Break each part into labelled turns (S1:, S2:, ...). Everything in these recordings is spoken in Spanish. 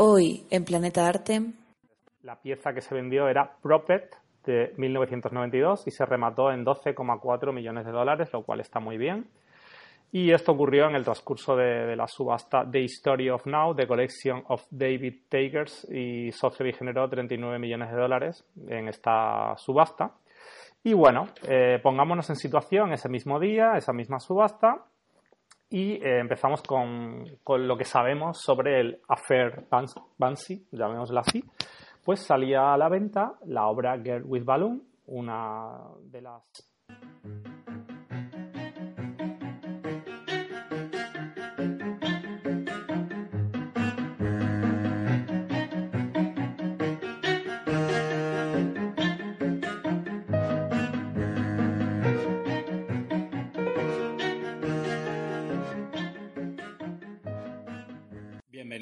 S1: Hoy en Planeta Arte.
S2: La pieza que se vendió era Propet de 1992 y se remató en 12,4 millones de dólares, lo cual está muy bien. Y esto ocurrió en el transcurso de, la subasta The History of Now, The Collection of David Takers, y Sotheby generó 39 millones de dólares en esta subasta. Y bueno, eh, pongámonos en situación ese mismo día, esa misma subasta, y eh, empezamos con, con, lo que sabemos sobre el Affair Banksy, llamémoslo así. Pues salía a la venta la obra Girl with Balloon, una de las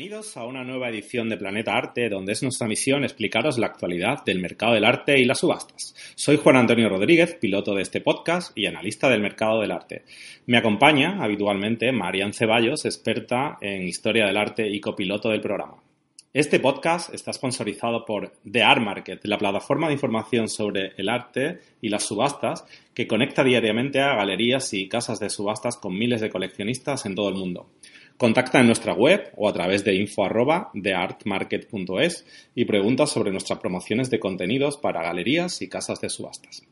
S3: Bienvenidos a una nueva edición de Planeta Arte, donde es nuestra misión explicaros la actualidad del mercado del arte y las subastas. Soy Juan Antonio Rodríguez, piloto de este podcast y analista del mercado del arte. Me acompaña habitualmente Marian Ceballos, experta en historia del arte y copiloto del programa. Este podcast está sponsorizado por The Art Market, la plataforma de información sobre el arte y las subastas que conecta diariamente a galerías y casas de subastas con miles de coleccionistas en todo el mundo. Contacta en nuestra web o a través de info@theartmarket.es y pregunta sobre nuestras promociones de contenidos para galerías y casas de subastas.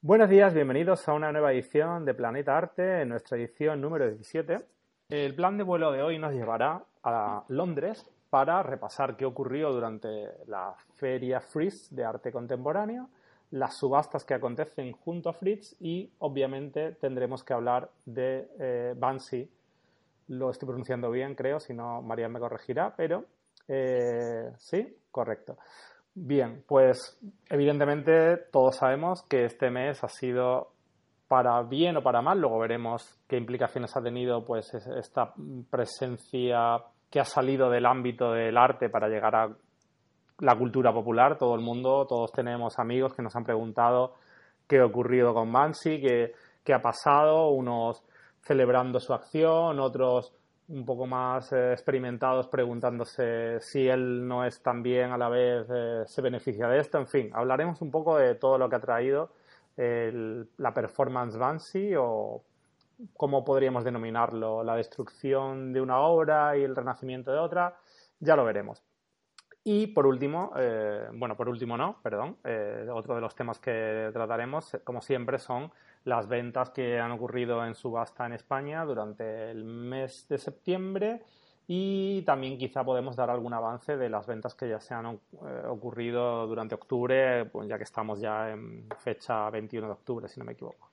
S2: Buenos días, bienvenidos a una nueva edición de Planeta Arte, en nuestra edición número 17. El plan de vuelo de hoy nos llevará a Londres para repasar qué ocurrió durante la Feria Fritz de Arte Contemporáneo, las subastas que acontecen junto a Fritz y, obviamente, tendremos que hablar de eh, Banksy. Lo estoy pronunciando bien, creo, si no, María me corregirá, pero eh, sí, correcto. Bien, pues evidentemente todos sabemos que este mes ha sido para bien o para mal, luego veremos qué implicaciones ha tenido pues esta presencia que ha salido del ámbito del arte para llegar a la cultura popular. Todo el mundo, todos tenemos amigos que nos han preguntado qué ha ocurrido con Mansi, qué, qué ha pasado, unos celebrando su acción, otros un poco más eh, experimentados preguntándose si él no es también a la vez eh, se beneficia de esto. En fin, hablaremos un poco de todo lo que ha traído la performance Bansi o ¿cómo podríamos denominarlo? La destrucción de una obra y el renacimiento de otra, ya lo veremos. Y por último, eh, bueno, por último no, perdón, eh, otro de los temas que trataremos, como siempre, son las ventas que han ocurrido en subasta en España durante el mes de septiembre y también quizá podemos dar algún avance de las ventas que ya se han eh, ocurrido durante octubre, pues ya que estamos ya en fecha 21 de octubre, si no me equivoco.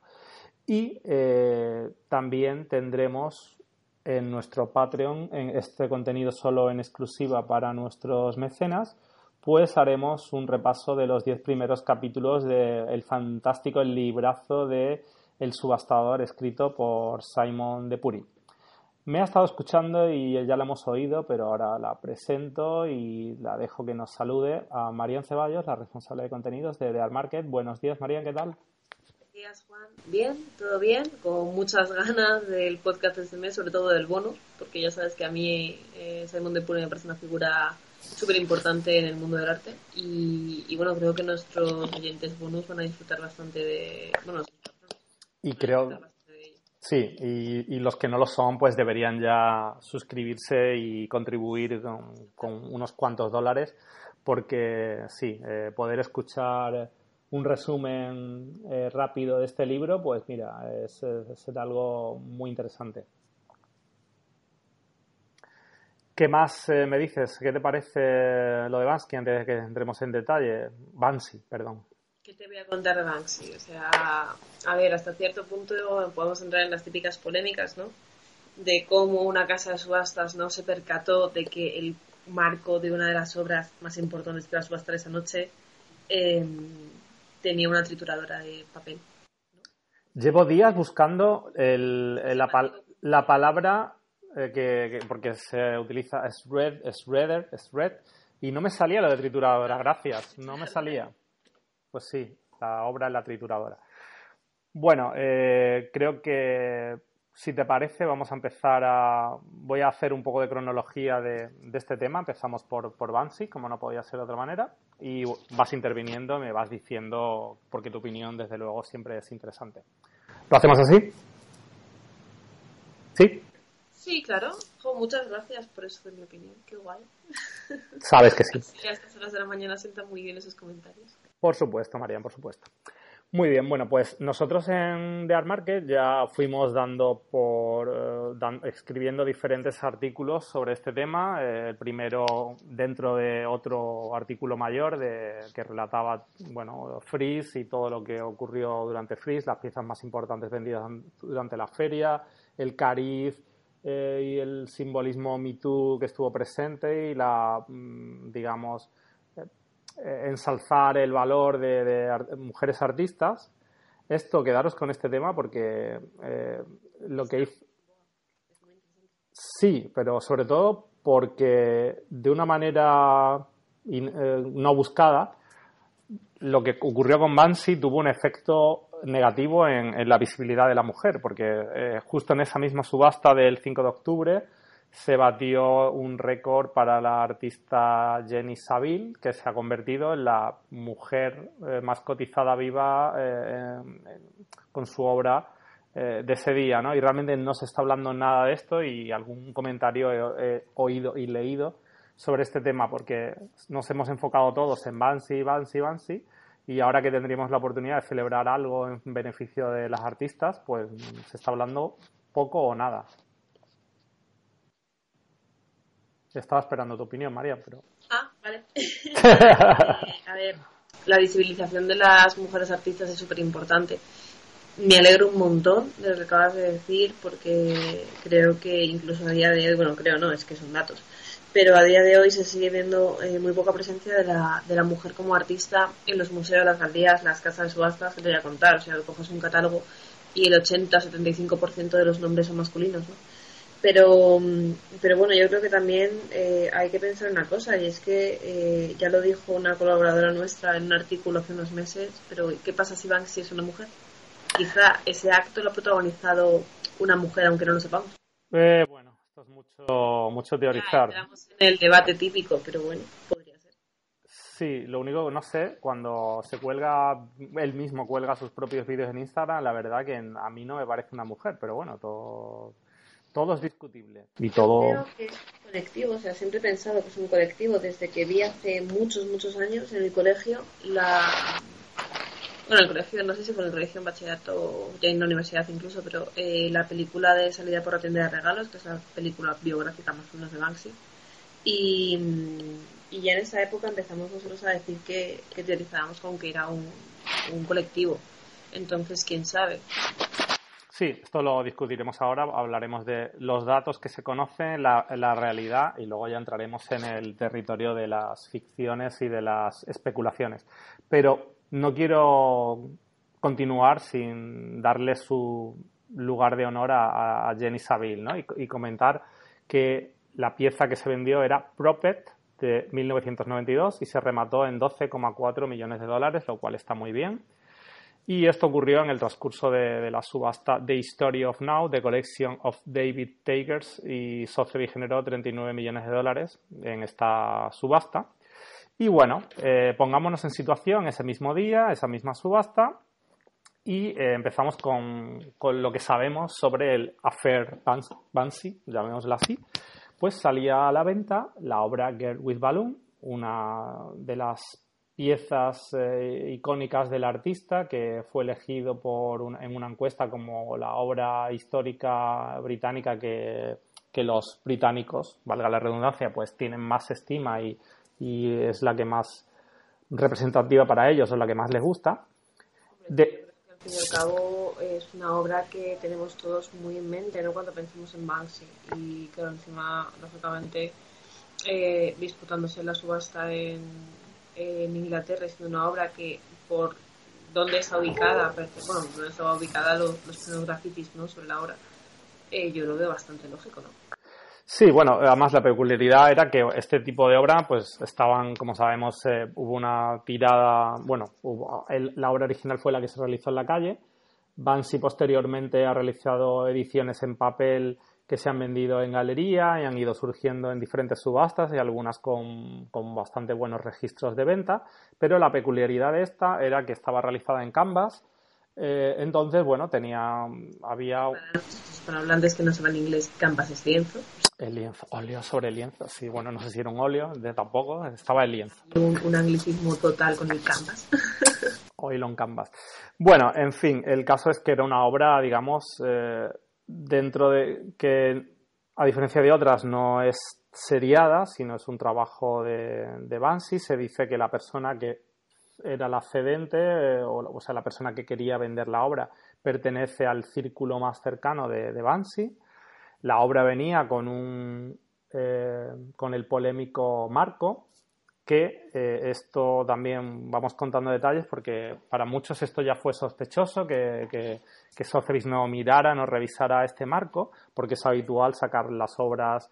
S2: Y eh, también tendremos en nuestro Patreon en este contenido solo en exclusiva para nuestros mecenas, pues haremos un repaso de los 10 primeros capítulos del fantástico librazo de El subastador escrito por Simon de Puri. Me ha estado escuchando y ya la hemos oído, pero ahora la presento y la dejo que nos salude a Marian Ceballos, la responsable de contenidos de The Art Market. Buenos días, Marian, ¿qué tal?
S4: Días, Juan. Bien, todo bien, con muchas ganas del podcast de este mes, sobre todo del bono, porque ya sabes que a mí eh, Simon de Pure me parece una figura súper importante en el mundo del arte y, bueno, creo que nuestros oyentes bonus van a disfrutar bastante de... Bueno,
S2: y creo... Sí, y, los que no lo son, pues deberían ya suscribirse y contribuir con, unos cuantos dólares, porque sí, eh, poder escuchar un resumen eh, rápido de este libro, pues mira, es, es, algo muy interesante. ¿Qué más eh, me dices? ¿Qué te parece lo de Banksy antes de que entremos en detalle? Banksy, perdón.
S4: ¿Qué te voy a contar de Banksy? O sea, a ver, hasta cierto punto podemos entrar en las típicas polémicas, ¿no? De cómo una casa de subastas no se percató de que el marco de una de las obras más importantes que iba a subastar esa noche eh, tenía una trituradora de papel.
S2: Llevo días buscando la, palabra eh, que, porque se utiliza es red, es red, y no me salía lo de trituradora, gracias, no me salía. Pues sí, la obra en la trituradora. Bueno, eh, creo que si te parece, vamos a empezar a. Voy a hacer un poco de cronología de, este tema. Empezamos por, por Bansi, como no podía ser de otra manera, y vas interviniendo, me vas diciendo, porque tu opinión, desde luego, siempre es interesante. ¿Lo hacemos así? ¿Sí?
S4: Sí, claro. muchas gracias por eso de mi opinión. Qué guay.
S2: Sabes que sí.
S4: a estas horas de la mañana sientan muy bien esos comentarios.
S2: Por supuesto, Marian, por supuesto. Muy bien, bueno, pues nosotros en The Art Market ya fuimos dando por eh, escribiendo diferentes artículos sobre este tema. Eh, el primero dentro de otro artículo mayor de, que relataba, bueno, Freeze y todo lo que ocurrió durante Freeze, las piezas más importantes vendidas durante la feria, el cariz eh, y el simbolismo Me que estuvo presente y la, mm, digamos, ensalzar el valor de, mujeres artistas. Esto, quedaros con este tema porque eh, lo que hizo... Sí, pero sobre todo porque de una manera eh, no buscada, lo que ocurrió con Bansi tuvo un efecto negativo en, la visibilidad de la mujer, porque justo en esa misma subasta del 5 de octubre se batió un récord para la artista Jenny Saville, que se ha convertido en la mujer eh, más cotizada viva eh, con su obra eh, de ese día, ¿no? Y realmente no se está hablando nada de esto y algún comentario he, oído y leído sobre este tema porque nos hemos enfocado todos en Bansi, Bansi, Bansi y ahora que tendríamos la oportunidad de celebrar algo en beneficio de las artistas, pues se está hablando poco o nada. Estaba esperando tu opinión, María, pero...
S4: Ah, vale. Eh, a ver, la visibilización de las mujeres artistas es súper importante. Me alegro un montón de lo que acabas de decir porque creo que incluso a día de hoy, bueno, creo no, es que son datos, pero a día de hoy se sigue viendo eh, muy poca presencia de la, de la mujer como artista en los museos, las galerías, las casas de subastas, te voy a contar, o sea, coges un catálogo y el 80-75% de los nombres son masculinos, ¿no? Pero, pero bueno, yo creo que también eh, hay que pensar una cosa, y es que eh, ya lo dijo una colaboradora nuestra en un artículo hace unos meses, pero ¿qué pasa si Banksy es una mujer? Quizá ese acto lo ha protagonizado una mujer, aunque no lo sepamos.
S2: Eh, bueno, esto es mucho, mucho teorizar.
S4: en el debate típico, pero bueno, podría ser.
S2: Sí, lo único que no sé, cuando se cuelga, él mismo cuelga sus propios vídeos en Instagram, la verdad que a mí no me parece una mujer, pero bueno, todo todo es discutible. Y todo...
S4: Creo que es colectivo, o sea, siempre he pensado que es un colectivo. Desde que vi hace muchos, muchos años en el colegio la... Bueno, en el colegio, no sé si fue en el colegio, en bachillerato o ya en la universidad incluso, pero eh, la película de Salida por la tienda de regalos, que es la película biográfica más o menos de Banksy. Y, y ya en esa época empezamos nosotros a decir que, que teorizábamos con que era un, un colectivo. Entonces, quién sabe.
S2: Sí, esto lo discutiremos ahora. Hablaremos de los datos que se conocen, la, realidad y luego ya entraremos en el territorio de las ficciones y de las especulaciones. Pero no quiero continuar sin darle su lugar de honor a, Jenny Saville ¿no? y, y, comentar que la pieza que se vendió era Propet de 1992 y se remató en 12,4 millones de dólares, lo cual está muy bien. Y esto ocurrió en el transcurso de, la subasta The History of Now, The Collection of David Takers, y Sotheby generó 39 millones de dólares en esta subasta. Y bueno, eh, pongámonos en situación ese mismo día, esa misma subasta, y eh, empezamos con, con, lo que sabemos sobre el Affair Bansi, llamémosla así. Pues salía a la venta la obra Girl with Balloon, una de las piezas eh, icónicas del artista que fue elegido por en una encuesta como la obra histórica británica que, los británicos, valga la redundancia, pues tienen más estima y, es la que más representativa para ellos, es la que más les gusta.
S4: De... Al fin y al cabo es una obra que tenemos todos muy en mente, ¿no? Cuando pensamos en Banksy y que encima, lógicamente, eh, disputándose la subasta en, en Inglaterra es una obra que por dónde está ubicada, bueno, dónde estaba ubicada los, los grafitis ¿no? sobre la obra, eh, yo lo veo bastante lógico, ¿no?
S2: Sí, bueno, además la peculiaridad era que este tipo de obra, pues estaban, como sabemos, eh, hubo una tirada, bueno, la obra original fue la que se realizó en la calle. Bansi posteriormente ha realizado ediciones en papel que se han vendido en galería y han ido surgiendo en diferentes subastas y algunas con, con bastante buenos registros de venta, pero la peculiaridad de esta era que estaba realizada en canvas eh, entonces, bueno, tenía, había...
S4: Para hablantes que no saben inglés, canvas es lienzo.
S2: El lienzo, óleo sobre lienzo, sí, bueno, no sé si era un óleo, de tampoco, estaba el lienzo.
S4: Un, anglicismo total con el canvas.
S2: Oil on canvas. Bueno, en fin, el caso es que era una obra, digamos, eh, dentro de que, a diferencia de otras, no es seriada, sino es un trabajo de, de Bansi. Se dice que la persona que era la cedente, eh, o, sea, la persona que quería vender la obra, pertenece al círculo más cercano de, de Bansi. La obra venía con un eh, con el polémico marco, que eh, esto también vamos contando detalles porque para muchos esto ya fue sospechoso que, que, que no mirara, no revisara este marco, porque es habitual sacar las obras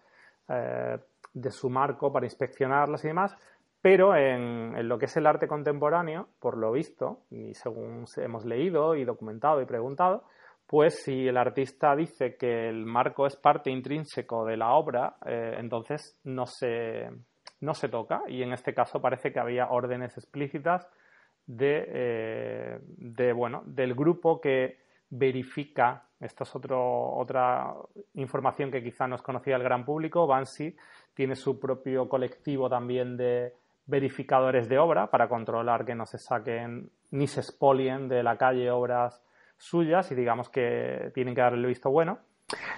S2: de su marco para inspeccionarlas y demás, pero en, lo que es el arte contemporáneo, por lo visto, y según hemos leído y documentado y preguntado, pues si el artista dice que el marco es parte intrínseco de la obra, eh, entonces no se, no se toca. Y en este caso parece que había órdenes explícitas de, eh, de bueno, del grupo que verifica, esto es otro, otra información que quizá no es conocida al gran público, Bansi tiene su propio colectivo también de, verificadores de obra para controlar que no se saquen ni se expolien de la calle obras suyas y digamos que tienen que darle el visto bueno.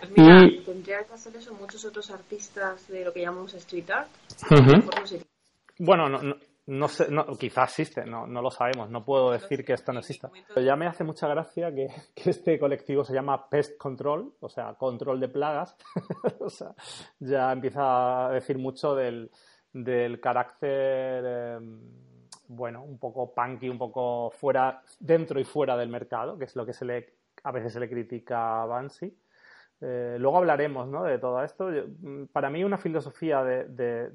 S4: Pues mira, y... tendrían que hacer eso muchos otros artistas de lo que llamamos street art.
S2: Bueno, no, no, sé, no, quizás existe, no, no lo sabemos, no puedo decir que esto no exista. Pero ya me hace mucha gracia que, que, este colectivo se llama Pest Control, o sea, control de plagas. o sea, ya empieza a decir mucho del, del carácter, em, bueno, un poco punky, un poco fuera, dentro y fuera del mercado, que es lo que se le, a veces se le critica a Bansi. Eh, luego hablaremos de todo esto. Mm, para mí una filosofía de,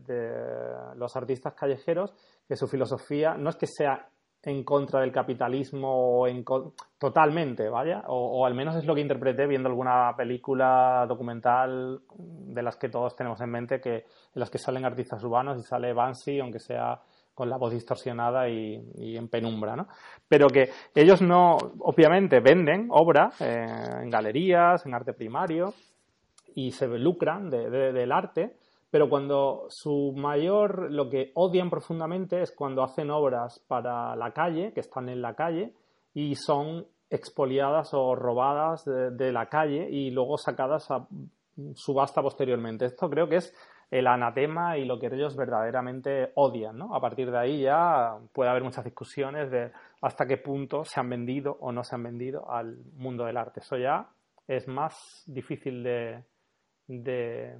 S2: los artistas callejeros, que su filosofía no es que sea en contra del capitalismo o en totalmente, vaya, o, al menos es lo que interpreté viendo alguna película documental de las que todos tenemos en mente, que en las que salen artistas urbanos y sale Banksy, aunque sea con la voz distorsionada y, en penumbra, ¿no? Pero que ellos no, obviamente, venden obra eh, en galerías, en arte primario y se lucran del arte, pero cuando su mayor, lo que odian profundamente es cuando hacen obras para la calle, que están en la calle, y son expoliadas o robadas de, la calle y luego sacadas a subasta posteriormente. Esto creo que es el anatema y lo que ellos verdaderamente odian, ¿no? A partir de ahí ya puede haber muchas discusiones de hasta qué punto se han vendido o no se han vendido al mundo del arte. Eso ya es más difícil de, de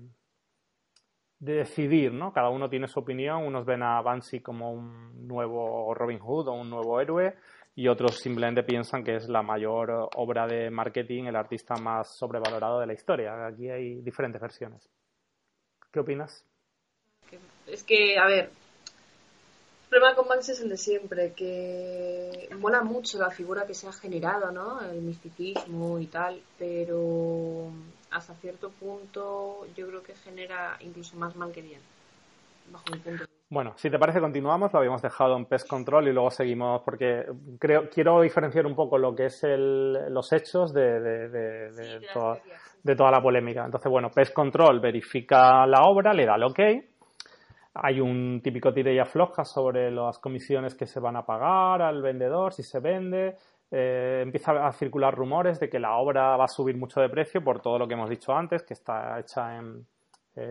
S2: decidir, ¿no? Cada uno tiene su opinión, unos ven a Banksy como un nuevo Robin Hood o un nuevo héroe y otros simplemente piensan que es la mayor obra de marketing, el artista más sobrevalorado de la historia. Aquí hay diferentes versiones. ¿Qué opinas?
S4: Es que, a ver, el problema con Banksy es el de siempre, que mola mucho la figura que se ha generado, ¿no? El misticismo y tal, pero hasta cierto punto yo creo que genera incluso más mal que bien, bajo mi punto de vista.
S2: Bueno, si te parece, continuamos. Lo habíamos dejado en Pest Control y luego seguimos porque creo, quiero diferenciar un poco lo que es el, los hechos de, de, de, de toda, de toda la polémica. Entonces, bueno, Pest Control verifica la obra, le da el ok. Hay un típico tire y afloja sobre las comisiones que se van a pagar al vendedor, si se vende. Eh, empieza a circular rumores de que la obra va a subir mucho de precio por todo lo que hemos dicho antes, que está hecha en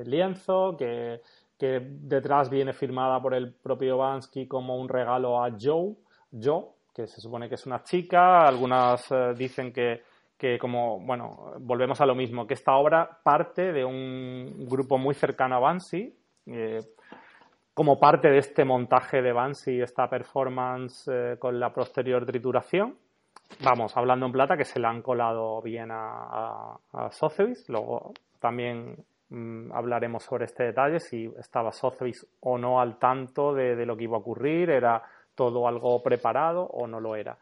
S2: lienzo, que, detrás viene firmada por el propio Bansky como un regalo a Joe, Joe, que se supone que es una chica, algunas eh, dicen que, que como, bueno, volvemos a lo mismo, que esta obra parte de un grupo muy cercano a Banksy, eh, como parte de este montaje de Banksy, esta performance con la posterior trituración, vamos, hablando en plata, que se le han colado bien a, a, Luego también mm, hablaremos sobre este detalle, si estaba Sotheby's o no al tanto de lo que iba a ocurrir, era todo algo preparado o no lo era.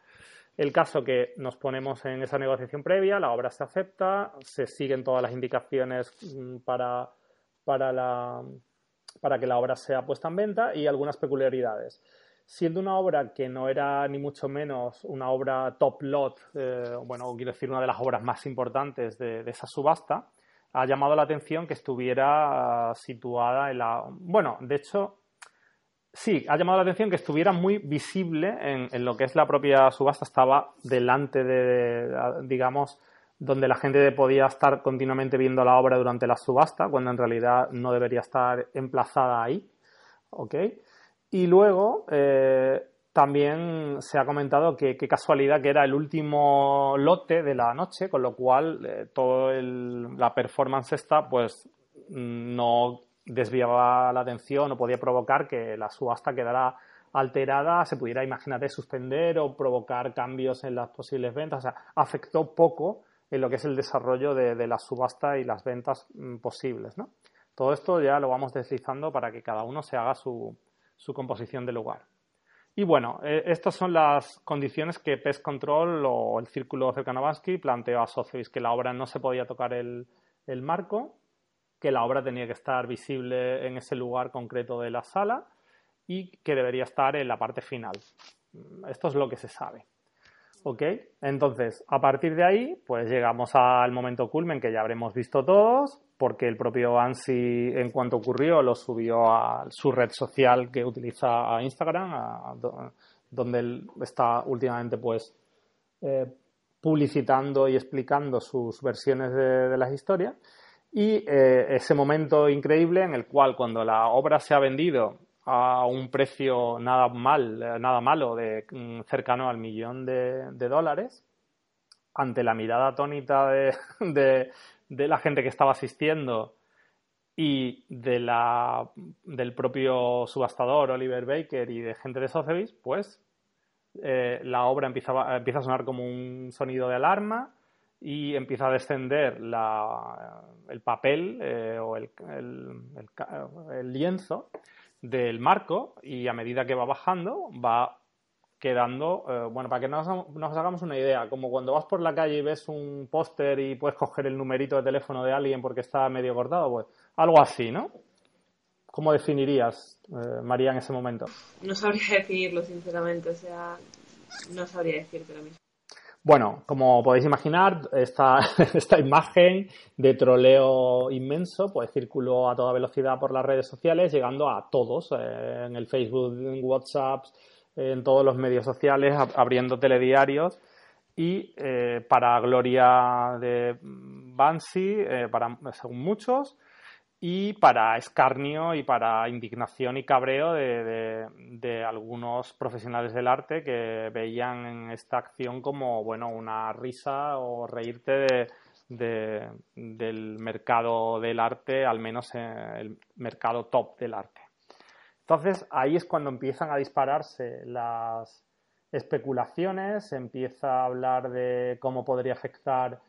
S2: El caso que nos ponemos en esa negociación previa, la obra se acepta, se siguen todas las indicaciones mm, para, para, la, para que la obra sea puesta en venta y algunas peculiaridades. Siendo una obra que no era ni mucho menos una obra top lot, eh, bueno, quiero decir, una de las obras más importantes de, de esa subasta, ha llamado la atención que estuviera situada en la. Bueno, de hecho, sí, ha llamado la atención que estuviera muy visible en, lo que es la propia subasta. Estaba delante de, digamos, donde la gente podía estar continuamente viendo la obra durante la subasta, cuando en realidad no debería estar emplazada ahí. ¿Ok? Y luego eh, también se ha comentado que qué casualidad que era el último lote de la noche, con lo cual eh, toda la performance esta, pues no desviaba la atención o podía provocar que la subasta quedara alterada, se pudiera, imagínate, suspender o provocar cambios en las posibles ventas. O sea, afectó poco en lo que es el desarrollo de, la subasta y las ventas mm, posibles, ¿no? Todo esto ya lo vamos deslizando para que cada uno se haga su, composición de lugar. Y bueno, eh, estas son las condiciones que Pest Control o el círculo Cercanovansky planteó a Sotheby's, que la obra no se podía tocar el marco, que la obra tenía que estar visible en ese lugar concreto de la sala y que debería estar en la parte final. Esto es lo que se sabe. ¿Ok? Entonces, a partir de ahí, pues llegamos al momento culmen que ya habremos visto todos, porque el propio Ansi, en cuanto ocurrió, lo subió a su red social que utiliza a Instagram, donde él está últimamente, pues, eh, publicitando y explicando sus versiones de las historias. Y eh, ese momento increíble en el cual cuando la obra se ha vendido a un precio nada mal, eh, nada malo, de mm, cercano al millón de, dólares, ante la mirada atónita de, la gente que estaba asistiendo y de la, del propio subastador Oliver Baker y de gente de Sotheby's, pues eh, la obra empieza, empieza a sonar como un sonido de alarma y empieza a descender el papel eh, o el, lienzo del marco y a medida que va bajando va quedando, eh, bueno, para que nos, nos, hagamos una idea, como cuando vas por la calle y ves un póster y puedes coger el numerito de teléfono de alguien porque está medio cortado, pues algo así, ¿no? ¿Cómo definirías, eh, María, en ese momento?
S4: No sabría definirlo, sinceramente, o sea, no sabría decirte lo mismo.
S2: Bueno, como podéis imaginar, esta, esta imagen de troleo inmenso pues circuló a toda velocidad por las redes sociales, llegando a todos, eh, en el Facebook, en WhatsApp, en todos los medios sociales, abriendo telediarios. Y eh, para gloria de Bansi, eh, para, según muchos, y para escarnio y para indignación y cabreo de, algunos profesionales del arte que veían esta acción como bueno una risa o reírte del mercado del arte, al menos el mercado top del arte. Entonces ahí es cuando empiezan a dispararse las especulaciones, se empieza a hablar de cómo podría afectar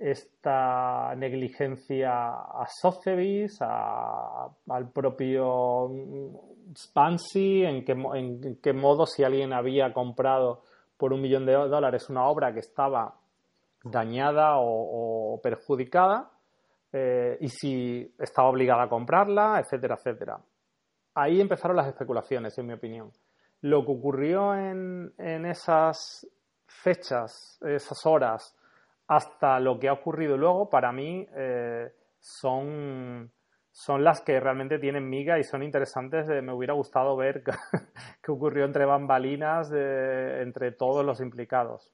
S2: esta negligencia a Sotheby's, al propio Spansi, en qué, en qué modo si alguien había comprado por un millón de dólares una obra que estaba dañada o, perjudicada eh, y si estaba obligada a comprarla, etcétera, etcétera. Ahí empezaron las especulaciones, en mi opinión. Lo que ocurrió en, en esas fechas, esas horas, hasta lo que ha ocurrido luego, para mí eh, son, son las que realmente tienen miga y son interesantes. me hubiera gustado ver qué ocurrió entre bambalinas entre todos los implicados.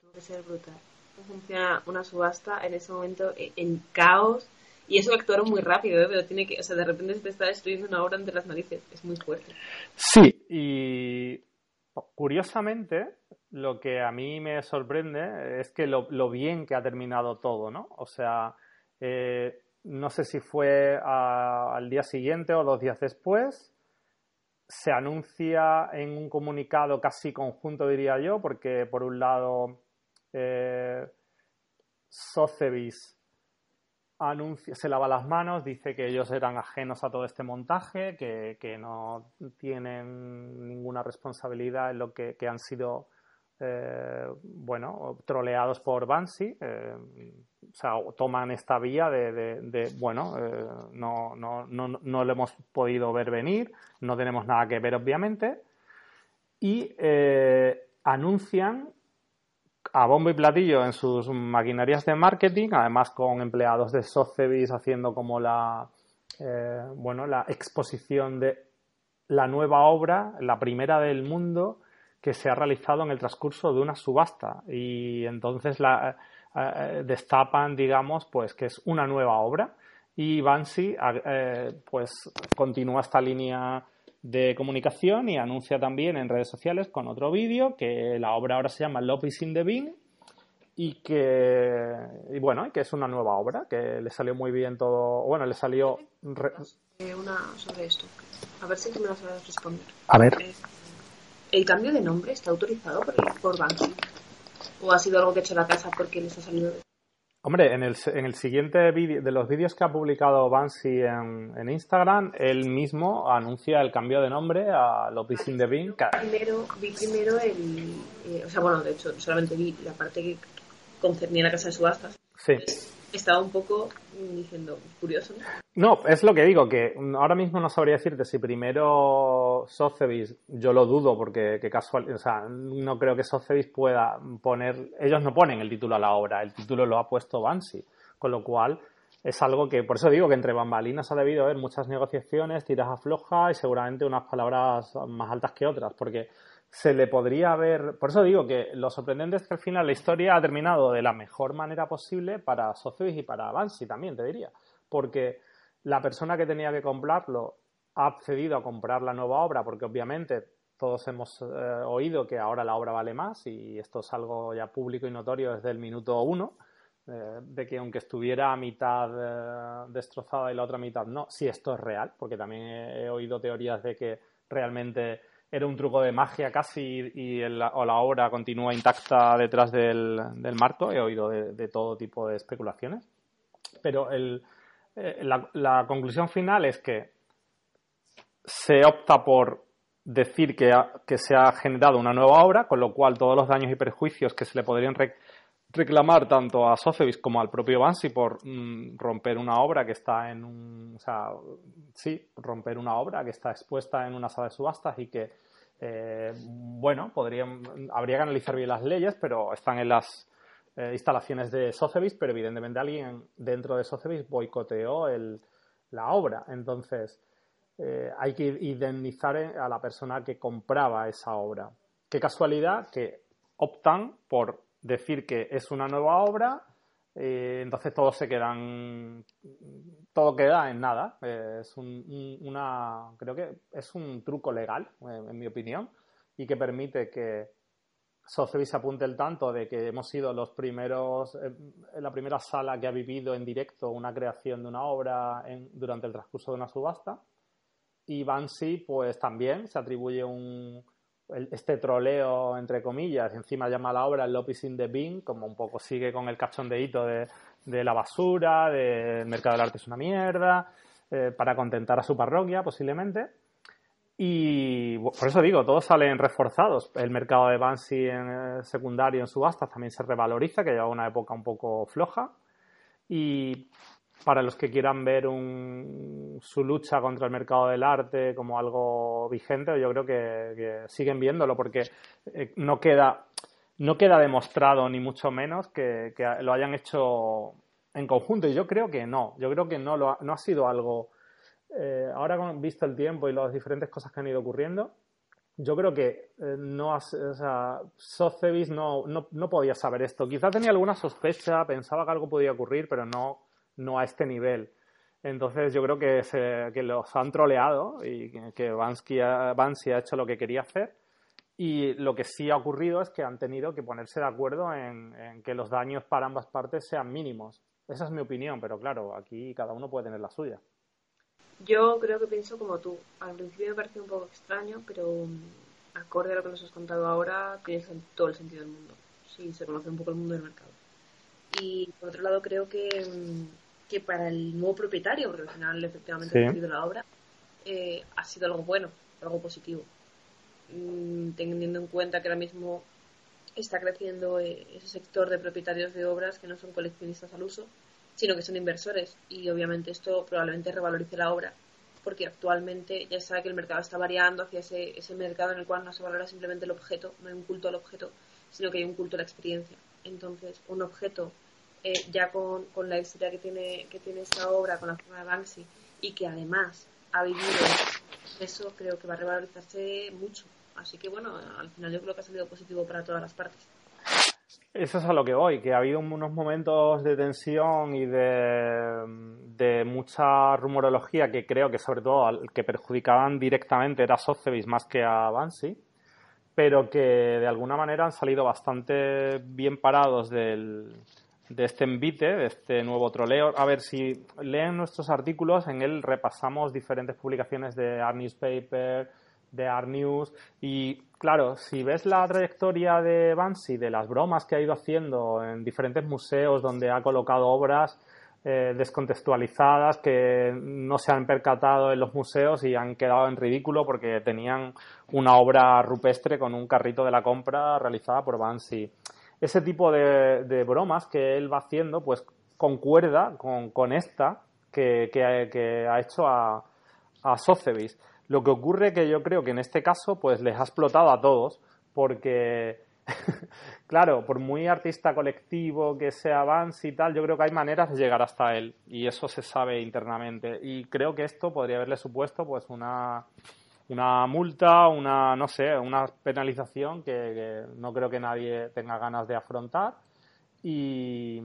S4: tuvo que ser brutal. Funciona una subasta en ese momento e, en, caos y eso actuaron muy rápido, ¿eh? pero tiene que, o sea, de repente se te está destruyendo una obra entre las narices. Es muy fuerte.
S2: Sí, y curiosamente, lo que a mí me sorprende es que lo, bien que ha terminado todo, ¿no? O sea, eh, no sé si fue al día siguiente o dos días después, se anuncia en un comunicado casi conjunto, diría yo, porque por un lado eh, anuncia, se lava las manos, dice que ellos eran ajenos a todo este montaje, que, que no tienen ninguna responsabilidad en lo que, que han sido eh, bueno, troleados por Bansi, eh, o sea, toman esta vía de, bueno, eh, no, no, no, no, lo hemos podido ver venir, no tenemos nada que ver, obviamente, y anuncian a bombo y platillo en sus maquinarias de marketing, además con empleados de Sotheby's haciendo como la, bueno, la exposición de la nueva obra, la primera del mundo, que se ha realizado en el transcurso de una subasta. Y entonces la eh, destapan, digamos, pues que es una nueva obra. Y Bansi eh, pues continúa esta línea de comunicación y anuncia también en redes sociales con otro vídeo que la obra ahora se llama Lopis in the Bean y que y bueno que es una nueva obra que le salió muy bien todo bueno le salió
S4: eh, una sobre esto. A ver si tú me lo sabes responder.
S2: A ver.
S4: ¿El cambio de nombre está autorizado por, por Banksy? ¿O ha sido algo que ha hecho la casa porque les ha salido
S2: Hombre, en el, en el siguiente vídeo, de los vídeos que ha publicado Banksy en, en, Instagram, él mismo anuncia el cambio de nombre a Lopis in the Bean.
S4: Primero, vi primero el. Eh, o sea, bueno, de hecho, solamente vi la parte que concernía la casa de subastas.
S2: Sí
S4: estaba un poco diciendo, curioso.
S2: No, es lo que digo, que ahora mismo no sabría decirte si primero Sotheby's, yo lo dudo porque que casual, o sea, no creo que Sotheby's pueda poner, ellos no ponen el título a la obra, el título lo ha puesto Bansi, con lo cual es algo que, por eso digo que entre bambalinas ha debido haber muchas negociaciones, tiras aflojas y seguramente unas palabras más altas que otras, porque se le podría haber. Por eso digo que lo sorprendente es que al final la historia ha terminado de la mejor manera posible para Sotheby's y para Bansi también, te diría. Porque la persona que tenía que comprarlo ha accedido a comprar la nueva obra, porque obviamente todos hemos eh, oído que ahora la obra vale más y esto es algo ya público y notorio desde el minuto uno. Eh, de que aunque estuviera a mitad eh, destrozada y la otra mitad no, si esto es real, porque también he oído teorías de que realmente era un truco de magia casi y o la obra continúa intacta detrás del, marco. He oído de, todo tipo de especulaciones. Pero el, eh, la, conclusión final es que se opta por decir que, que, se ha generado una nueva obra, con lo cual todos los daños y perjuicios que se le podrían reclamar tanto a Sotheby's como al propio Bansi por mm, romper una obra que está en un, o sea, sí, romper una obra que está expuesta en una sala de subastas y que, eh, bueno, podrían, habría que analizar bien las leyes, pero están en las eh, instalaciones de Sotheby's, pero evidentemente alguien dentro de Sotheby's boicoteó el, la obra. Entonces, eh, hay que indemnizar a la persona que compraba esa obra. Qué casualidad que optan por decir que es una nueva obra, eh, entonces todos se quedan, todo queda en nada. Eh, es un, una, creo que es un truco legal, eh, en mi opinión, y que permite que Sotheby's se apunte el tanto de que hemos sido los primeros, la primera sala que ha vivido en directo una creación de una obra en, durante el transcurso de una subasta. Y Bansi, pues también se atribuye un, este troleo, entre comillas, encima llama la obra el Lopis in the Bean, como un poco sigue con el cachondeíto de, de la basura, del mercado del arte es una mierda, eh, para contentar a su parroquia, posiblemente. Y por eso digo, todos salen reforzados. El mercado de Bansi en eh, secundario, en subastas, también se revaloriza, que lleva una época un poco floja. Y para los que quieran ver su lucha contra el mercado del arte como algo vigente, yo creo que, siguen viéndolo porque eh, no queda no queda demostrado ni mucho menos que, lo hayan hecho en conjunto y yo creo que no, yo creo que no, lo ha, no ha sido algo eh, ahora visto el tiempo y las diferentes cosas que han ido ocurriendo yo creo que eh, no, o sea, Sotheby's no, no, no podía saber esto. Quizá tenía alguna sospecha, pensaba que algo podía ocurrir, pero no, no a este nivel. Entonces yo creo que, que los han troleado y que Bansky ha, ha hecho lo que quería hacer. Y lo que sí ha ocurrido es que han tenido que ponerse de acuerdo en, que los daños para ambas partes sean mínimos. Esa es mi opinión, pero claro, aquí cada uno puede tener la suya.
S4: Yo creo que pienso como tú. Al principio me pareció un poco extraño, pero mm, acorde a lo que nos has contado ahora, tiene todo el sentido del mundo. Sí, se conoce un poco el mundo del mercado. Y por otro lado, creo que mm, que para el nuevo propietario, porque al final efectivamente ha sido la obra, eh, ha sido algo bueno, algo positivo. Mm, teniendo en cuenta que ahora mismo está creciendo eh, ese sector de propietarios de obras que no son coleccionistas al uso, sino que son inversores. Y obviamente esto probablemente revalorice la obra, porque actualmente ya sabe que el mercado está variando hacia ese, ese mercado en el cual no se valora simplemente el objeto, no hay un culto al objeto, sino que hay un culto a la experiencia. Entonces, un objeto eh, ya con, con, la historia que tiene, que tiene esta obra, con la forma de Banksy, y que además ha vivido eso, creo que va a revalorizarse mucho. Así que bueno, al final yo creo que ha salido positivo para todas las partes.
S2: Eso es a lo que voy, que ha habido unos momentos de tensión y de, de mucha rumorología que creo que sobre todo al que perjudicaban directamente era Sotheby's más que a Banksy, pero que de alguna manera han salido bastante bien parados del, de este envite, de este nuevo troleo. A ver, si leen nuestros artículos, en él repasamos diferentes publicaciones de Art Newspaper, de Art News, y claro, si ves la trayectoria de Banksy, de las bromas que ha ido haciendo en diferentes museos donde ha colocado obras eh, descontextualizadas que no se han percatado en los museos y han quedado en ridículo porque tenían una obra rupestre con un carrito de la compra realizada por Banksy ese tipo de, bromas que él va haciendo, pues concuerda con, esta que, ha hecho a, a. Lo que ocurre que yo creo que en este caso, pues les ha explotado a todos, porque, claro, por muy artista colectivo que sea Vance y tal, yo creo que hay maneras de llegar hasta él, y eso se sabe internamente. Y creo que esto podría haberle supuesto, pues, una, una multa, una, no sé, una penalización que, no creo que nadie tenga ganas de afrontar. Y,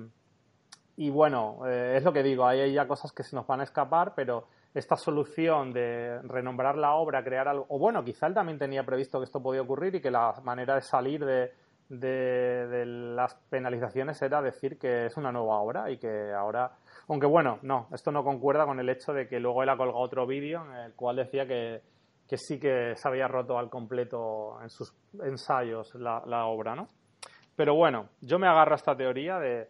S2: y bueno, eh, es lo que digo, hay ya cosas que se nos van a escapar, pero esta solución de renombrar la obra, crear algo, o bueno, quizá él también tenía previsto que esto podía ocurrir y que la manera de salir de, de, de las penalizaciones era decir que es una nueva obra y que ahora aunque bueno, no, esto no concuerda con el hecho de que luego él ha colgado otro vídeo en el cual decía que que sí que se había roto al completo en sus ensayos la, obra, ¿no? Pero bueno, yo me agarro a esta teoría de,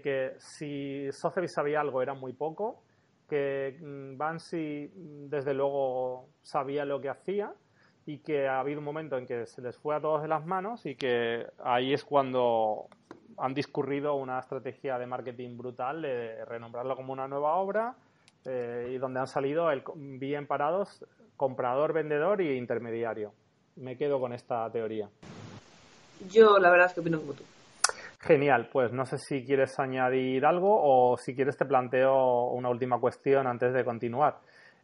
S2: que si Sotheby's sabía algo era muy poco, que mm, Banksy mm, desde luego sabía lo que hacía y que ha habido un momento en que se les fue a todos de las manos y que ahí es cuando han discurrido una estrategia de marketing brutal de renombrarlo como una nueva obra eh, y donde han salido bien parados comprador, vendedor y intermediario. Me quedo con esta teoría.
S4: Yo la verdad es que opino como tú.
S2: Genial, pues no sé si quieres añadir algo o si quieres te planteo una última cuestión antes de continuar.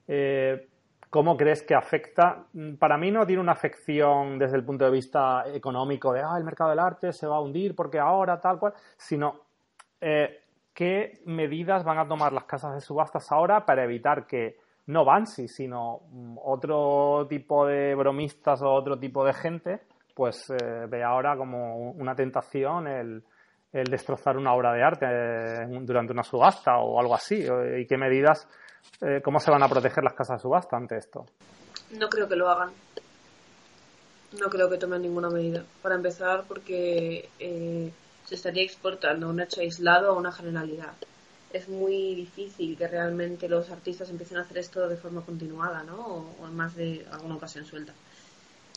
S2: Eh, ¿Cómo crees que afecta? Para mí no tiene una afección desde el punto de vista económico de, ah, el mercado del arte se va a hundir porque ahora tal cual, sino eh, qué medidas van a tomar las casas de subastas ahora para evitar que no Banksy, sino mm, otro tipo de bromistas o otro tipo de gente, pues eh, ve ahora como una tentación el, destrozar una obra de arte eh, durante una subasta o algo así. ¿Y qué medidas, eh, cómo se van a proteger las casas de subasta ante esto?
S4: No creo que lo hagan. No creo que tomen ninguna medida. Para empezar, porque se estaría exportando un hecho aislado a una generalidad es muy difícil que realmente los artistas empiecen a hacer esto de forma continuada, ¿no? O, en más de alguna ocasión suelta.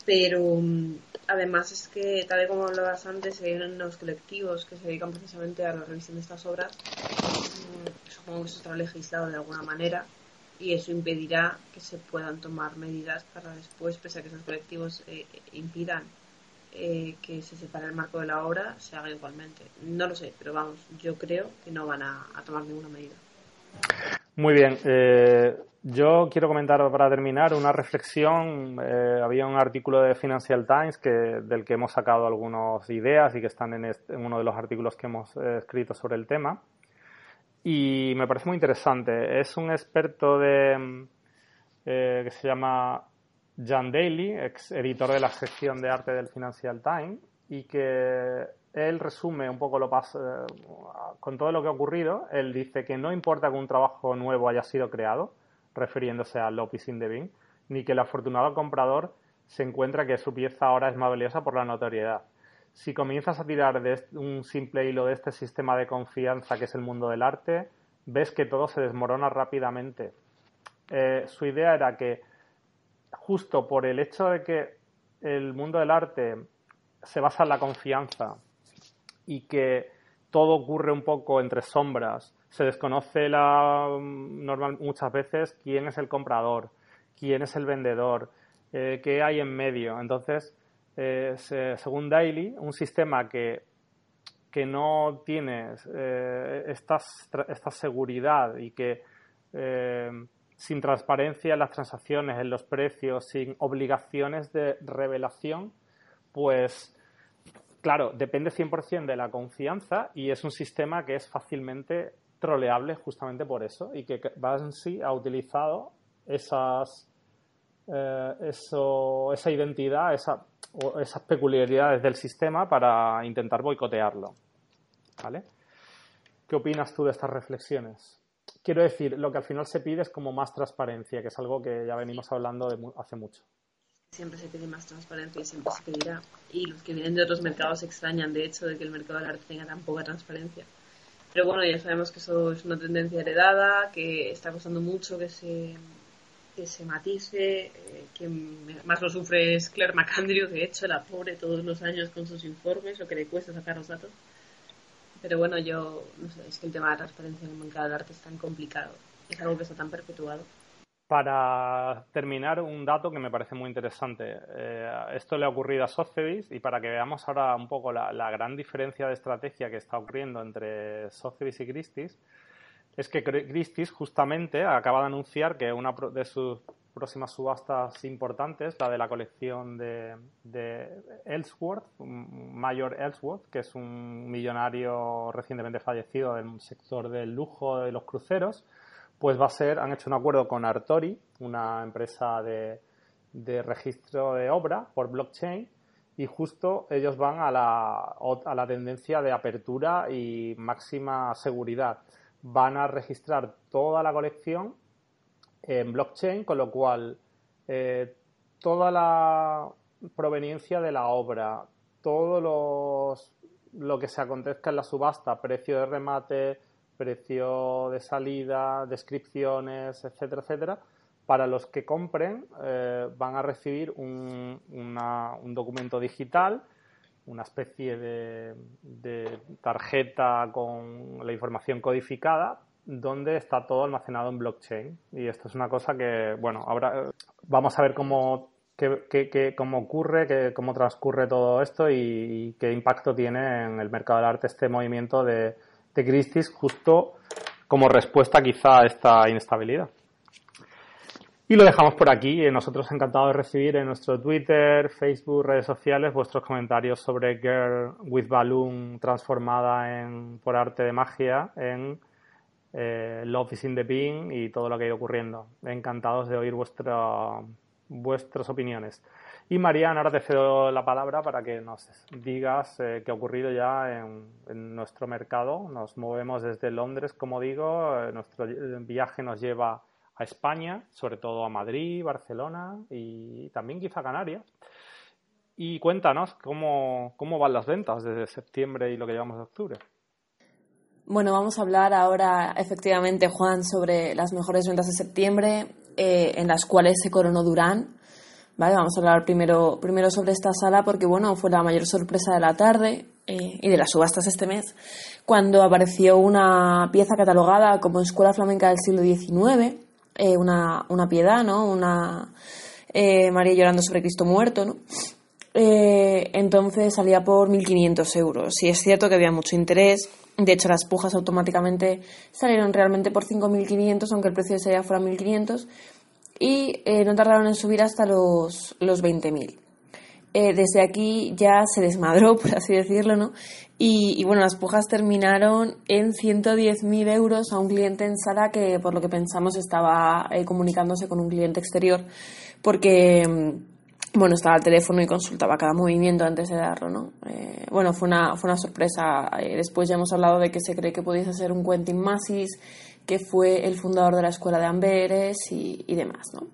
S4: Pero mm, además es que, tal y como hablabas antes, hay unos colectivos que se dedican precisamente a la revisión de estas obras. Mm, supongo que eso estará legislado de alguna manera y eso impedirá que se puedan tomar medidas para después, pese a que esos colectivos eh, impidan eh, que se separe el marco de la obra se haga igualmente. No lo sé, pero vamos, yo creo que no van a, tomar ninguna medida.
S2: Muy bien. Eh, yo quiero comentar para terminar una reflexión. Eh, había un artículo de Financial Times que, del que hemos sacado algunas ideas y que están en, en uno de los artículos que hemos escrito sobre el tema. Y me parece muy interesante. Es un experto de, que se llama Jan Daly, ex editor de la sección de arte del Financial Times, y que él resume un poco lo pas eh, con todo lo que ha ocurrido. Él dice que no importa que un trabajo nuevo haya sido creado, refiriéndose a Lopis in the ni que el afortunado comprador se encuentra que su pieza ahora es más valiosa por la notoriedad. Si comienzas a tirar de un simple hilo de este sistema de confianza que es el mundo del arte, ves que todo se desmorona rápidamente. Eh, su idea era que justo por el hecho de que el mundo del arte se basa en la confianza y que todo ocurre un poco entre sombras, se desconoce la, normal, muchas veces quién es el comprador, quién es el vendedor, eh, qué hay en medio. Entonces, eh, según Daily, un sistema que, que no tiene eh, esta, seguridad y que sin transparencia en las transacciones, en los precios, sin obligaciones de revelación, pues claro, depende 100% de la confianza y es un sistema que es fácilmente troleable justamente por eso y que Banksy ha utilizado esas, eh, esa identidad, esa, esas peculiaridades del sistema para intentar boicotearlo. ¿Qué opinas tú de estas reflexiones? Quiero decir, lo que al final se pide es como más transparencia, que es algo que ya venimos hablando de hace mucho.
S4: Siempre se pide más transparencia y siempre se pedirá. Y los que vienen de otros mercados extrañan, de hecho, de que el mercado del arte tenga tan poca transparencia. Pero bueno, ya sabemos que eso es una tendencia heredada, que está costando mucho que se, que se matice. Eh, quien más lo sufre es Claire McAndrew, de hecho, la pobre todos los años con sus informes, lo que le cuesta sacar los datos. Pero bueno, yo no sé, es que el tema de la transparencia en el mercado del arte es tan complicado, es algo que está tan perpetuado.
S2: Para terminar, un dato que me parece muy interesante. Eh, esto le ha ocurrido a Sotheby's y para que veamos ahora un poco la, gran diferencia de estrategia que está ocurriendo entre Sotheby's y Christie's, es que Christie's justamente acaba de anunciar que una de sus próximas subastas importantes, la de la colección de, de Ellsworth, Mayor Ellsworth, que es un millonario recientemente fallecido del sector del lujo de los cruceros, pues va a ser, han hecho un acuerdo con Artori, una empresa de, registro de obra por blockchain, y justo ellos van a la, a la tendencia de apertura y máxima seguridad. Van a registrar toda la colección en blockchain, con lo cual eh, toda la proveniencia de la obra, todo los, lo que se acontezca en la subasta, precio de remate, precio de salida, descripciones, etcétera, etcétera, para los que compren eh, van a recibir un, documento digital, una especie de, tarjeta con la información codificada donde está todo almacenado en blockchain. Y esto es una cosa que, bueno, ahora vamos a ver cómo, cómo ocurre, cómo transcurre todo esto y, qué impacto tiene en el mercado del arte este movimiento de, de Christie's justo como respuesta quizá a esta inestabilidad. Y lo dejamos por aquí. Eh, nosotros encantados de recibir en nuestro Twitter, Facebook, redes sociales vuestros comentarios sobre Girl with Balloon transformada en, por arte de magia en eh, Love is in the y todo lo que ha ido ocurriendo. Encantados de oír vuestra, vuestras opiniones. Y Mariana, ahora te cedo la palabra para que nos digas eh, qué ha ocurrido ya en, nuestro mercado. Nos movemos desde Londres, como digo, eh, nuestro viaje nos lleva a España, sobre todo a Madrid, Barcelona y también quizá Canarias. Y cuéntanos cómo, cómo van las ventas desde septiembre y lo que llevamos de octubre.
S1: Bueno, vamos a hablar ahora efectivamente, Juan, sobre las mejores ventas de septiembre, eh, en las cuales se coronó Durán vamos a hablar primero, primero sobre esta sala porque, bueno, fue la mayor sorpresa de la tarde eh, y de las subastas este mes, cuando apareció una pieza catalogada como Escuela Flamenca del siglo XIX, eh, una, una, piedad, ¿no? Una María llorando sobre Cristo muerto, ¿no? entonces salía por 1.500 euros. Y es cierto que había mucho interés. De hecho, las pujas automáticamente salieron realmente por 5.500, aunque el precio de salida fuera 1.500 y eh, no tardaron en subir hasta los, los 20.000. Eh, desde aquí ya se desmadró, por así decirlo, ¿no? Y, bueno, las pujas terminaron en 110.000 euros a un cliente en sala que, por lo que pensamos, estaba eh, comunicándose con un cliente exterior porque, mm, bueno, estaba al teléfono y consultaba cada movimiento antes de darlo, ¿no? bueno, fue una, fue una sorpresa. después ya hemos hablado de que se cree que pudiese ser un Quentin Masis que fue el fundador de la Escuela de Amberes y, demás, ¿no?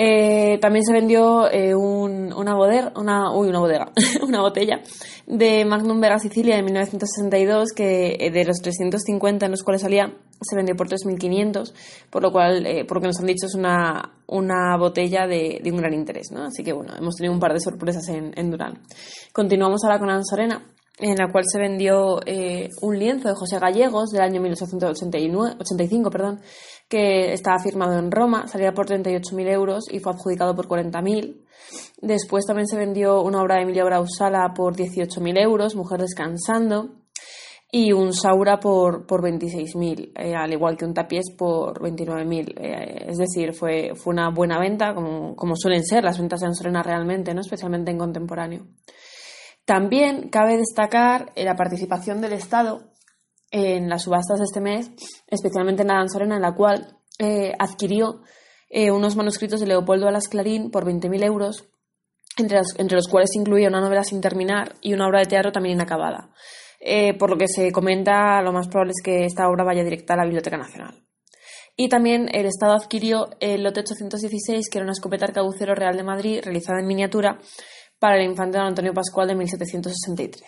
S1: Eh, también se vendió eh, un, una, bodega, una, uy, una bodega, una botella de Magnum Vega Sicilia de 1962 que eh, de los 350 en los cuales salía se vendió por 3.500, por lo cual, por lo que nos han dicho, es una, una botella de, de, un gran interés, ¿no? Así que bueno, hemos tenido un par de sorpresas en, en Durán. Continuamos ahora con Ansorena, en la cual se vendió un lienzo de José Gallegos del año 1885, perdón, que estaba firmado en Roma, salía por 38.000 euros y fue adjudicado por 40.000. Después también se vendió una obra de Emilio Grausala por 18.000 euros, Mujer descansando, y un Saura por, por 26.000, eh, al igual que un Tapiés por 29.000. Eh, es decir, fue, fue una buena venta, como, como suelen ser las ventas de Ansorena realmente, ¿no? especialmente en contemporáneo. También cabe destacar eh, la participación del Estado en las subastas de este mes, especialmente en la danzorena, en la cual eh, adquirió eh, unos manuscritos de Leopoldo Alas Clarín por 20.000 euros, entre entre los cuales incluía una novela sin terminar y una obra de teatro también inacabada. Eh, por lo que se comenta, lo más probable es que esta obra vaya directa a la Biblioteca Nacional. Y también el Estado adquirió el lote 816, que era una escopeta arcabucero real de Madrid realizada en miniatura para el infante don Antonio Pascual de 1763.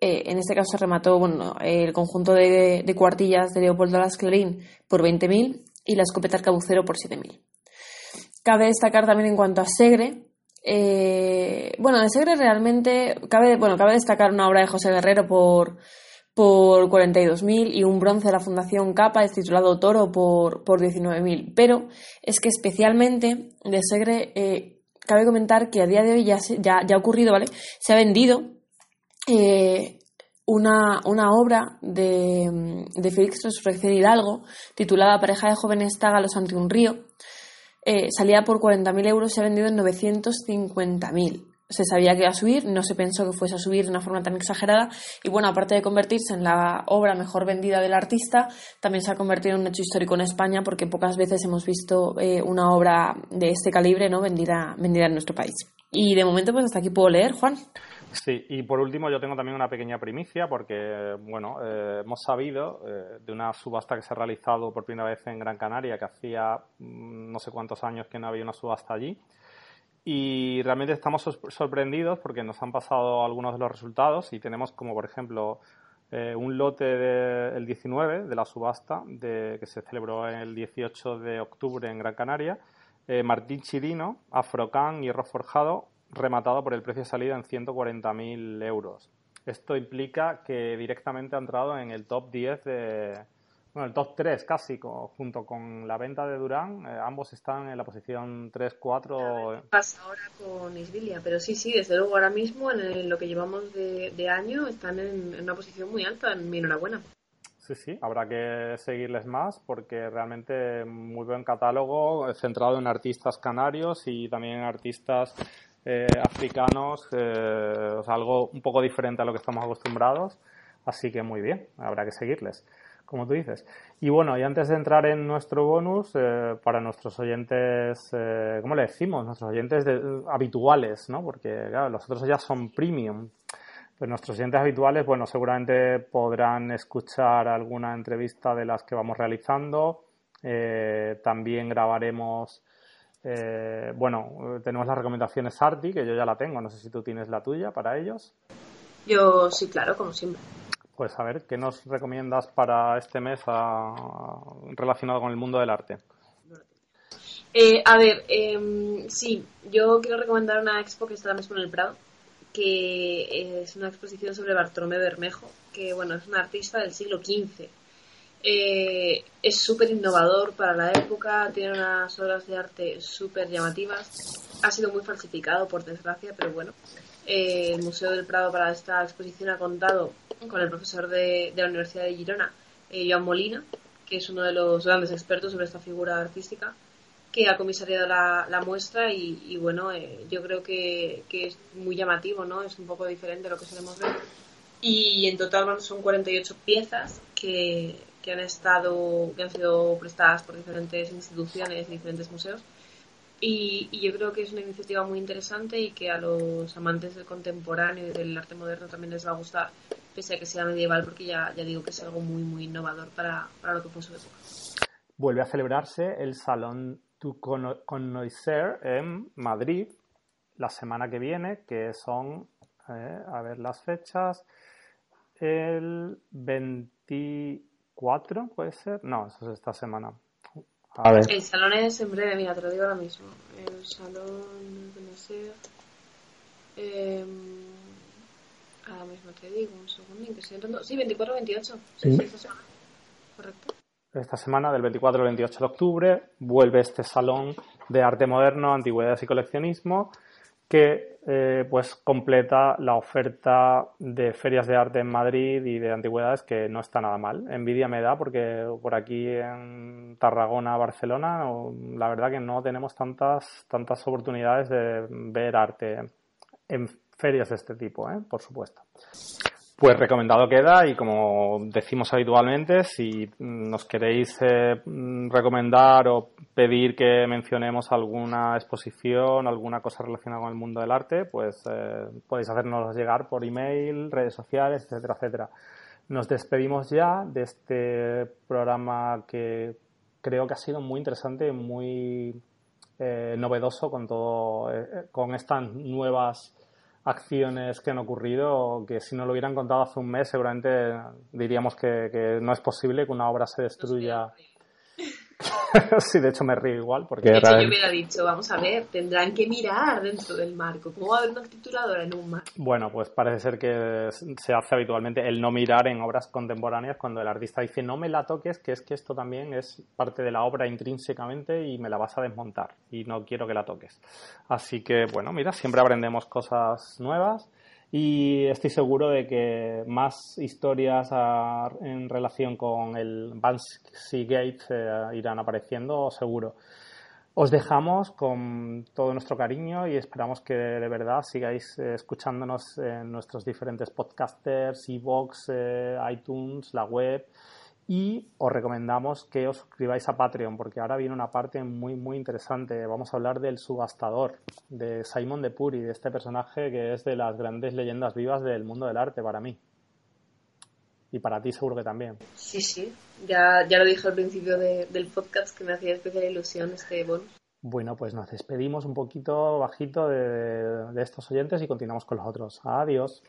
S1: Eh, en este caso se remató el conjunto de, cuartillas de Leopoldo Las Clarín por 20.000 y la escopeta Arcabucero por 7.000. Cabe destacar también en cuanto a Segre, eh, bueno, de Segre realmente cabe, bueno, cabe destacar una obra de José Guerrero por, por 42.000 y un bronce de la Fundación Capa titulado Toro por, por 19.000. Pero es que especialmente de Segre eh, cabe comentar que a día de hoy ya, ya, ya ha ocurrido, ¿vale? Se ha vendido eh, una, una, obra de, de Félix Resurrección Hidalgo titulada Pareja de jóvenes tágalos ante un río. Eh, salía por 40.000 euros se ha vendido en 950.000. Se sabía que iba a subir, no se pensó que fuese a subir de una forma tan exagerada. Y bueno, aparte de convertirse en la obra mejor vendida del artista, también se ha convertido en un hecho histórico en España porque pocas veces hemos visto eh, una obra de este calibre ¿no? vendida, vendida en nuestro país. Y de momento, pues hasta aquí puedo leer, Juan.
S2: Sí, y por último yo tengo también una pequeña primicia porque, bueno, eh, hemos sabido eh, de una subasta que se ha realizado por primera vez en Gran Canaria, que hacía mm, no sé cuántos años que no había una subasta allí. Y realmente estamos sorprendidos porque nos han pasado algunos de los resultados y tenemos como, por ejemplo, eh, un lote del 19 de la subasta de, que se celebró el 18 de octubre en Gran Canaria. Martín Chirino, Afrocan, Hierro Forjado, rematado por el precio de salida en 140.000 euros. Esto implica que directamente ha entrado en el top 10 de, bueno, el top 3 casi, junto con la venta de Durán, eh, ambos están en la posición 3-4.
S4: Pasa ahora con Isbilia, pero sí, sí, desde luego ahora mismo en lo que llevamos de, año están en, en, una posición muy alta, mi enhorabuena.
S2: Sí, sí, habrá que seguirles más porque realmente muy buen catálogo centrado en artistas canarios y también en artistas eh, africanos, eh, algo un poco diferente a lo que estamos acostumbrados. Así que muy bien, habrá que seguirles, como tú dices. Y bueno, y antes de entrar en nuestro bonus, eh, para nuestros oyentes, ¿cómo le decimos? Nuestros oyentes habituales, ¿no? Porque, claro, los otros ya son premium. Pues nuestros oyentes habituales, bueno, seguramente podrán escuchar alguna entrevista de las que vamos realizando. también grabaremos eh, bueno, tenemos las recomendaciones Arti, que yo ya la tengo, no sé si tú tienes la tuya para ellos.
S4: Yo sí, claro, como siempre.
S2: Pues a ver, ¿qué nos recomiendas para este mes relacionado con el mundo del arte?
S4: Eh, a ver, em, sí, yo quiero recomendar una expo que está ahora mismo en el Prado, que es una exposición sobre Bartolomé Bermejo, que bueno, es un artista del siglo XV eh, es súper innovador para la época, tiene unas obras de arte súper llamativas. Ha sido muy falsificado, por desgracia, pero bueno. Eh, el Museo del Prado para esta exposición ha contado con el profesor de, la Universidad de Girona, eh, Joan Molina, que es uno de los grandes expertos sobre esta figura artística, que ha comisariado la, muestra y, bueno, yo creo que, que, es muy llamativo, ¿no? Es un poco diferente a lo que solemos ver. Y en total son 48 piezas que, que han estado, que han sido prestadas por diferentes instituciones y diferentes museos. Y, yo creo que es una iniciativa muy interesante y que a los amantes del contemporáneo y del arte moderno también les va a gustar, pese a que sea medieval, porque ya, ya digo que es algo muy, muy innovador para, para lo que fue su época.
S2: Vuelve a celebrarse el Salón to Connoisser en Madrid la semana que viene, que son, eh, a ver las fechas, el 24, ¿puede ser? No, eso es esta semana.
S4: A ver. El salón es en breve, mira, te lo digo ahora mismo. El salón de Connoisser. Eh, ahora mismo te digo, un segundo, que estoy entrando. Sí, 24-28. Sí, sí, sí, Correcto
S2: esta semana, del 24 al 28 de octubre, vuelve este salón de arte moderno, antigüedades y coleccionismo, que eh, pues completa la oferta de ferias de arte en Madrid y de antigüedades que no está nada mal. Envidia me da porque por aquí en Tarragona, Barcelona, la verdad que no tenemos tantas, tantas oportunidades de ver arte en ferias de este tipo, ¿eh? por supuesto. Pues recomendado queda y como decimos habitualmente, si nos queréis eh, recomendar o pedir que mencionemos alguna exposición, alguna cosa relacionada con el mundo del arte, pues eh, podéis hacernos llegar por email, redes sociales, etcétera, etcétera. Nos despedimos ya de este programa que creo que ha sido muy interesante, muy eh, novedoso con todo, con estas nuevas acciones que han ocurrido que si no lo hubieran contado hace un mes seguramente diríamos que, no es posible que una obra se destruya. sí, de hecho me río igual. Porque
S4: de hecho, yo hubiera dicho, vamos a ver, tendrán que mirar dentro del marco. ¿Cómo va a haber una tituladora en un marco?
S2: Bueno, pues parece ser que se hace habitualmente el no mirar en obras contemporáneas cuando el artista dice no me la toques, que es que esto también es parte de la obra intrínsecamente y me la vas a desmontar y no quiero que la toques. Así que, bueno, mira, siempre aprendemos cosas nuevas y estoy seguro de que más historias en relación con el Banksy Gate eh, irán apareciendo, seguro. Os dejamos con todo nuestro cariño y esperamos que de verdad sigáis eh, escuchándonos en nuestros diferentes podcasters, Evox, eh, iTunes, la web y os recomendamos que os suscribáis a Patreon porque ahora viene una parte muy muy interesante. Vamos a hablar del subastador, de Simon de Puri, de este personaje que es de las grandes leyendas vivas del mundo del arte para mí. Y para ti seguro que también.
S4: Sí, sí. Ya, ya lo dije al principio del podcast que me hacía especial ilusión este bonus.
S2: Bueno, pues nos despedimos un poquito bajito de, de estos oyentes y continuamos con los otros. Adiós.